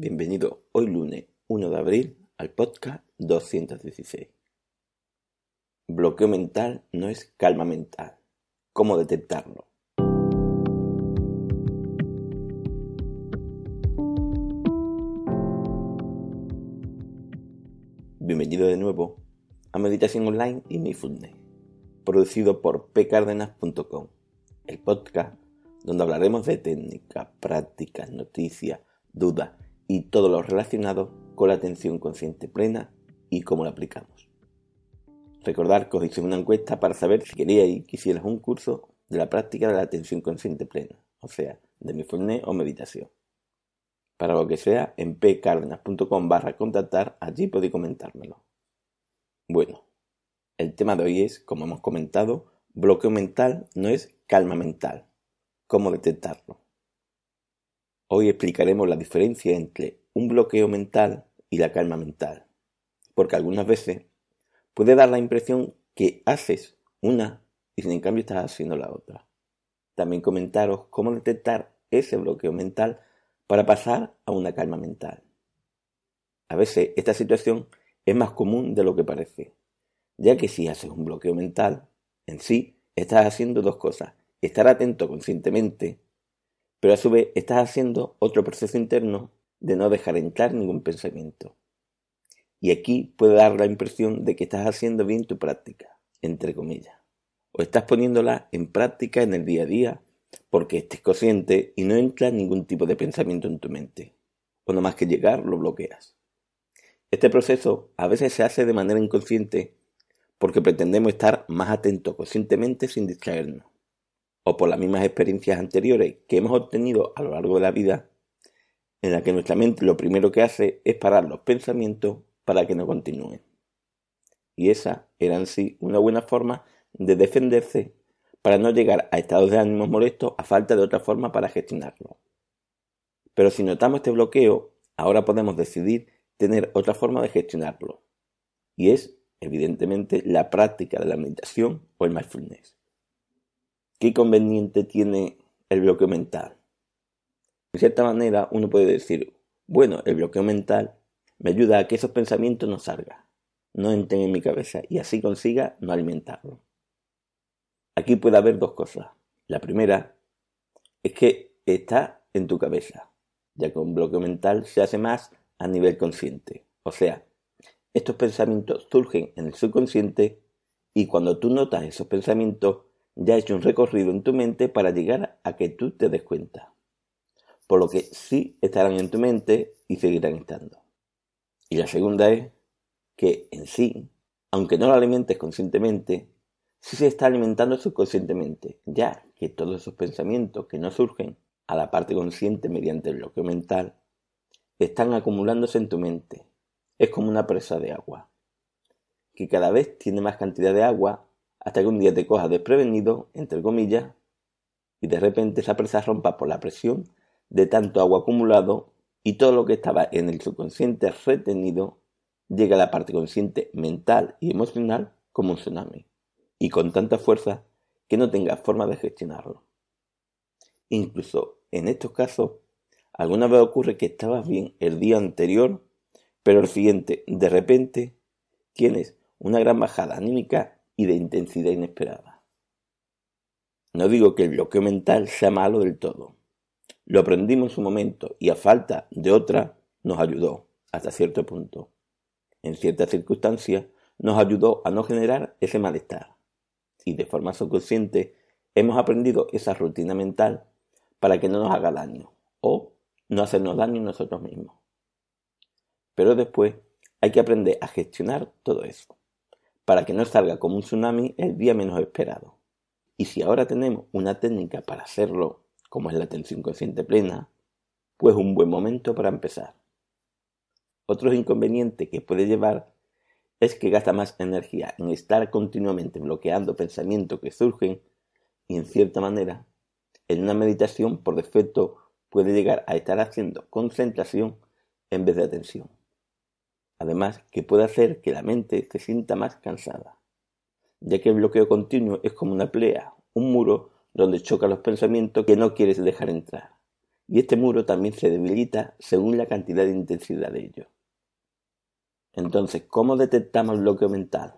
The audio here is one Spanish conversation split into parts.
Bienvenido hoy lunes 1 de abril al podcast 216. Bloqueo mental no es calma mental. ¿Cómo detectarlo? Bienvenido de nuevo a Meditación Online y Mindfulness, producido por pcardenas.com, el podcast donde hablaremos de técnicas, prácticas, noticias, dudas y todo lo relacionado con la atención consciente plena y cómo la aplicamos. Recordar que os hice una encuesta para saber si queríais que hicieras un curso de la práctica de la atención consciente plena, o sea, de mi o meditación. Para lo que sea, en pcardenas.com barra contactar, allí podéis comentármelo. Bueno, el tema de hoy es, como hemos comentado, bloqueo mental no es calma mental. ¿Cómo detectarlo? Hoy explicaremos la diferencia entre un bloqueo mental y la calma mental, porque algunas veces puede dar la impresión que haces una y sin cambio estás haciendo la otra. También comentaros cómo detectar ese bloqueo mental para pasar a una calma mental. A veces esta situación es más común de lo que parece, ya que si haces un bloqueo mental, en sí estás haciendo dos cosas, estar atento conscientemente pero a su vez estás haciendo otro proceso interno de no dejar entrar ningún pensamiento. Y aquí puede dar la impresión de que estás haciendo bien tu práctica, entre comillas, o estás poniéndola en práctica en el día a día porque estés consciente y no entra ningún tipo de pensamiento en tu mente, o no más que llegar lo bloqueas. Este proceso a veces se hace de manera inconsciente porque pretendemos estar más atentos conscientemente sin distraernos o por las mismas experiencias anteriores que hemos obtenido a lo largo de la vida, en la que nuestra mente lo primero que hace es parar los pensamientos para que no continúen. Y esa era en sí una buena forma de defenderse para no llegar a estados de ánimo molestos a falta de otra forma para gestionarlo. Pero si notamos este bloqueo, ahora podemos decidir tener otra forma de gestionarlo. Y es, evidentemente, la práctica de la meditación o el mindfulness. ¿Qué conveniente tiene el bloqueo mental? De cierta manera, uno puede decir, bueno, el bloqueo mental me ayuda a que esos pensamientos no salgan, no entren en mi cabeza y así consiga no alimentarlo. Aquí puede haber dos cosas. La primera es que está en tu cabeza, ya que un bloqueo mental se hace más a nivel consciente. O sea, estos pensamientos surgen en el subconsciente y cuando tú notas esos pensamientos, ya has hecho un recorrido en tu mente para llegar a que tú te des cuenta. Por lo que sí estarán en tu mente y seguirán estando. Y la segunda es que en sí, aunque no lo alimentes conscientemente, sí se está alimentando subconscientemente, ya que todos esos pensamientos que no surgen a la parte consciente mediante el bloqueo mental, están acumulándose en tu mente. Es como una presa de agua, que cada vez tiene más cantidad de agua hasta que un día te cojas desprevenido, entre comillas, y de repente esa presa rompa por la presión de tanto agua acumulado y todo lo que estaba en el subconsciente retenido llega a la parte consciente mental y emocional como un tsunami, y con tanta fuerza que no tengas forma de gestionarlo. Incluso en estos casos, alguna vez ocurre que estabas bien el día anterior, pero el siguiente, de repente, tienes una gran bajada anímica y de intensidad inesperada. No digo que el bloqueo mental sea malo del todo. Lo aprendimos en su momento y a falta de otra nos ayudó hasta cierto punto. En ciertas circunstancias nos ayudó a no generar ese malestar. Y de forma subconsciente hemos aprendido esa rutina mental para que no nos haga daño o no hacernos daño nosotros mismos. Pero después hay que aprender a gestionar todo eso para que no salga como un tsunami el día menos esperado. Y si ahora tenemos una técnica para hacerlo, como es la atención consciente plena, pues un buen momento para empezar. Otro inconveniente que puede llevar es que gasta más energía en estar continuamente bloqueando pensamientos que surgen y en cierta manera, en una meditación por defecto puede llegar a estar haciendo concentración en vez de atención. Además, que puede hacer que la mente se sienta más cansada, ya que el bloqueo continuo es como una plea, un muro donde chocan los pensamientos que no quieres dejar entrar. Y este muro también se debilita según la cantidad de intensidad de ello. Entonces, ¿cómo detectamos el bloqueo mental?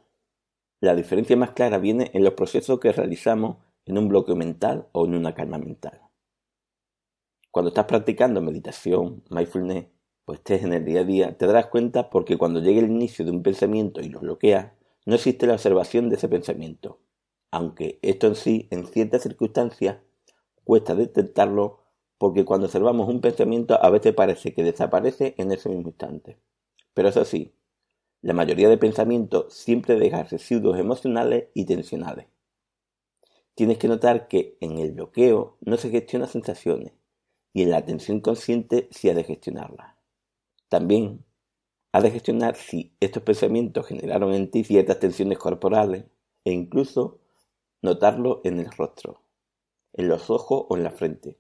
La diferencia más clara viene en los procesos que realizamos en un bloqueo mental o en una calma mental. Cuando estás practicando meditación, mindfulness, pues estés en el día a día, te darás cuenta porque cuando llegue el inicio de un pensamiento y lo bloqueas, no existe la observación de ese pensamiento. Aunque esto en sí, en ciertas circunstancias, cuesta detectarlo porque cuando observamos un pensamiento a veces parece que desaparece en ese mismo instante. Pero es así, la mayoría de pensamientos siempre deja residuos emocionales y tensionales. Tienes que notar que en el bloqueo no se gestiona sensaciones y en la atención consciente sí ha de gestionarlas. También ha de gestionar si estos pensamientos generaron en ti ciertas tensiones corporales e incluso notarlo en el rostro, en los ojos o en la frente.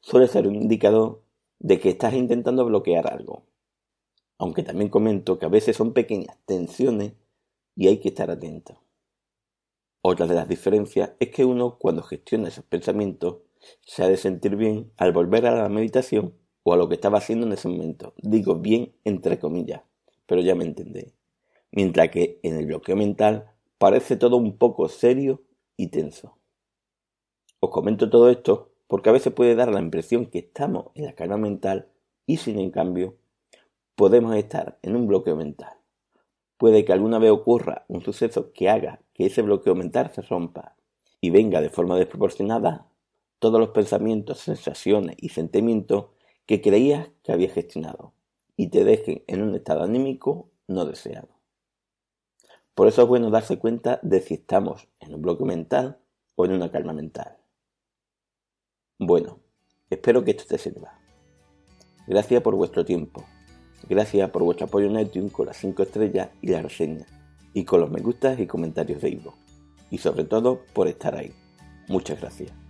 Suele ser un indicador de que estás intentando bloquear algo. Aunque también comento que a veces son pequeñas tensiones y hay que estar atento. Otra de las diferencias es que uno cuando gestiona esos pensamientos se ha de sentir bien al volver a la meditación a lo que estaba haciendo en ese momento. Digo bien entre comillas, pero ya me entendéis. Mientras que en el bloqueo mental parece todo un poco serio y tenso. Os comento todo esto porque a veces puede dar la impresión que estamos en la calma mental y sin en cambio podemos estar en un bloqueo mental. Puede que alguna vez ocurra un suceso que haga que ese bloqueo mental se rompa y venga de forma desproporcionada todos los pensamientos, sensaciones y sentimientos que creías que habías gestionado y te dejen en un estado anímico no deseado. Por eso es bueno darse cuenta de si estamos en un bloque mental o en una calma mental. Bueno, espero que esto te sirva. Gracias por vuestro tiempo. Gracias por vuestro apoyo en iTunes con las 5 estrellas y la reseña, y con los me gustas y comentarios de Ivo. Y sobre todo por estar ahí. Muchas gracias.